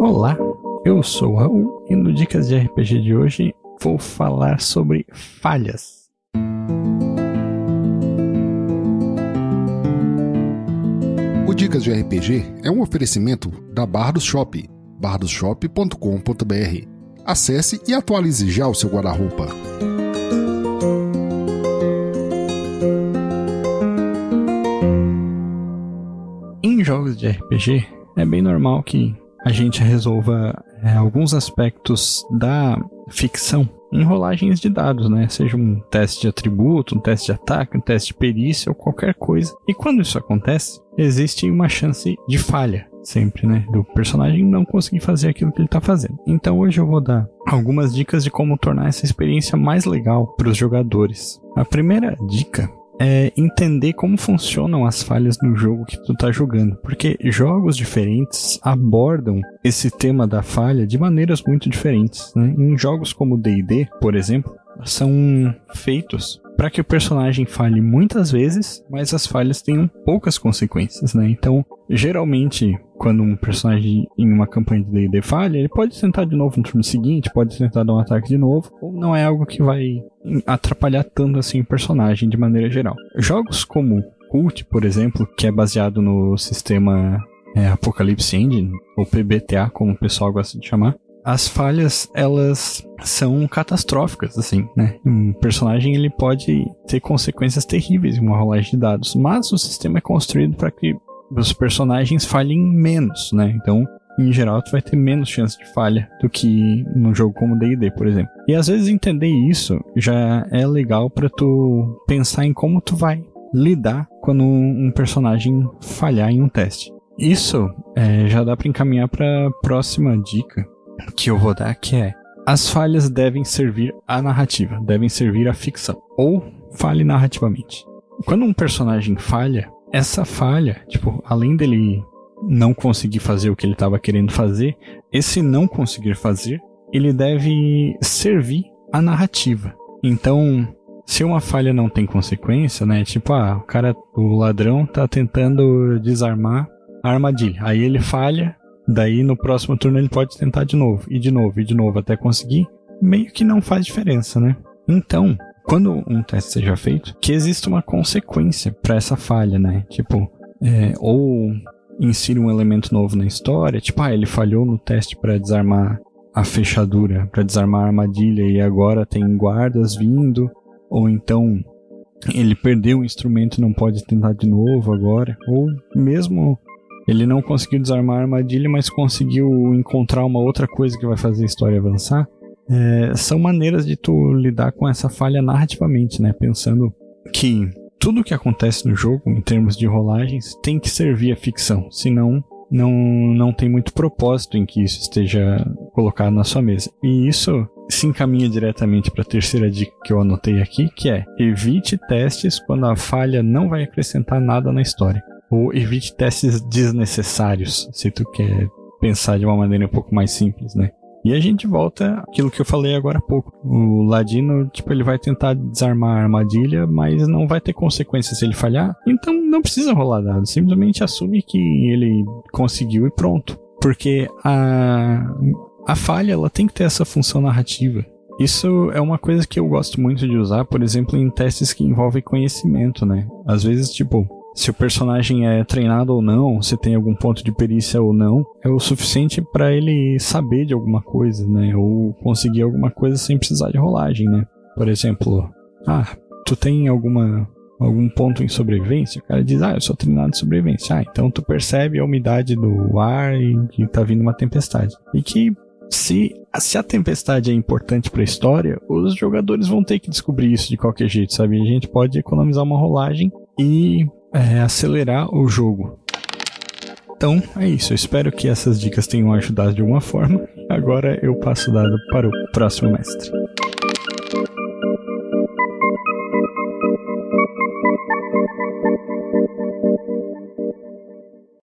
Olá, eu sou o Raul e no Dicas de RPG de hoje vou falar sobre falhas. O Dicas de RPG é um oferecimento da Bardos Shop, bardosshop.com.br. Acesse e atualize já o seu guarda-roupa. Jogos de RPG, é bem normal que a gente resolva é, alguns aspectos da ficção em rolagens de dados, né? Seja um teste de atributo, um teste de ataque, um teste de perícia ou qualquer coisa. E quando isso acontece, existe uma chance de falha, sempre, né? Do personagem não conseguir fazer aquilo que ele está fazendo. Então hoje eu vou dar algumas dicas de como tornar essa experiência mais legal para os jogadores. A primeira dica é entender como funcionam as falhas no jogo que tu tá jogando, porque jogos diferentes abordam esse tema da falha de maneiras muito diferentes. Né? Em jogos como D&D, por exemplo, são feitos para que o personagem falhe muitas vezes, mas as falhas tenham poucas consequências, né? Então, geralmente, quando um personagem em uma campanha de D&D falha, ele pode tentar de novo no turno seguinte, pode tentar dar um ataque de novo, ou não é algo que vai atrapalhar tanto assim o personagem de maneira geral. Jogos como Cult, por exemplo, que é baseado no sistema é, Apocalypse Engine, ou PBTA, como o pessoal gosta de chamar, as falhas elas são catastróficas assim, né? Um personagem ele pode ter consequências terríveis em uma rolagem de dados, mas o sistema é construído para que os personagens falhem menos, né? Então, em geral, tu vai ter menos chance de falha do que num jogo como D&D, por exemplo. E às vezes entender isso já é legal para tu pensar em como tu vai lidar quando um personagem falhar em um teste. Isso é, já dá para encaminhar para próxima dica, que eu vou dar, que é as falhas devem servir à narrativa, devem servir à ficção, ou fale narrativamente. Quando um personagem falha, essa falha, tipo, além dele não conseguir fazer o que ele estava querendo fazer, esse não conseguir fazer, ele deve servir à narrativa. Então, se uma falha não tem consequência, né? Tipo, ah, o cara, o ladrão tá tentando desarmar a armadilha. Aí ele falha, Daí no próximo turno ele pode tentar de novo, e de novo, e de novo até conseguir. Meio que não faz diferença, né? Então, quando um teste seja feito, que exista uma consequência para essa falha, né? Tipo, é, ou insira um elemento novo na história, tipo, ah, ele falhou no teste para desarmar a fechadura, para desarmar a armadilha e agora tem guardas vindo, ou então ele perdeu o instrumento e não pode tentar de novo agora, ou mesmo ele não conseguiu desarmar a armadilha, mas conseguiu encontrar uma outra coisa que vai fazer a história avançar. É, são maneiras de tu lidar com essa falha narrativamente, né? Pensando que tudo que acontece no jogo, em termos de rolagens, tem que servir a ficção, senão não, não tem muito propósito em que isso esteja colocado na sua mesa. E isso se encaminha diretamente para a terceira dica que eu anotei aqui, que é evite testes quando a falha não vai acrescentar nada na história ou evite testes desnecessários, se tu quer pensar de uma maneira um pouco mais simples, né? E a gente volta aquilo que eu falei agora há pouco. O Ladino, tipo, ele vai tentar desarmar a armadilha, mas não vai ter consequências se ele falhar. Então não precisa rolar dado. Simplesmente assume que ele conseguiu e pronto. Porque a, a falha, ela tem que ter essa função narrativa. Isso é uma coisa que eu gosto muito de usar, por exemplo, em testes que envolvem conhecimento, né? Às vezes, tipo, se o personagem é treinado ou não, se tem algum ponto de perícia ou não, é o suficiente para ele saber de alguma coisa, né? Ou conseguir alguma coisa sem precisar de rolagem, né? Por exemplo, ah, tu tem alguma algum ponto em sobrevivência? O cara diz, ah, eu sou treinado em sobrevivência. Ah, então tu percebe a umidade do ar e que tá vindo uma tempestade. E que se, se a tempestade é importante para a história, os jogadores vão ter que descobrir isso de qualquer jeito, sabe? A gente pode economizar uma rolagem e é, acelerar o jogo. Então é isso, eu espero que essas dicas tenham ajudado de alguma forma. Agora eu passo o dado para o próximo mestre.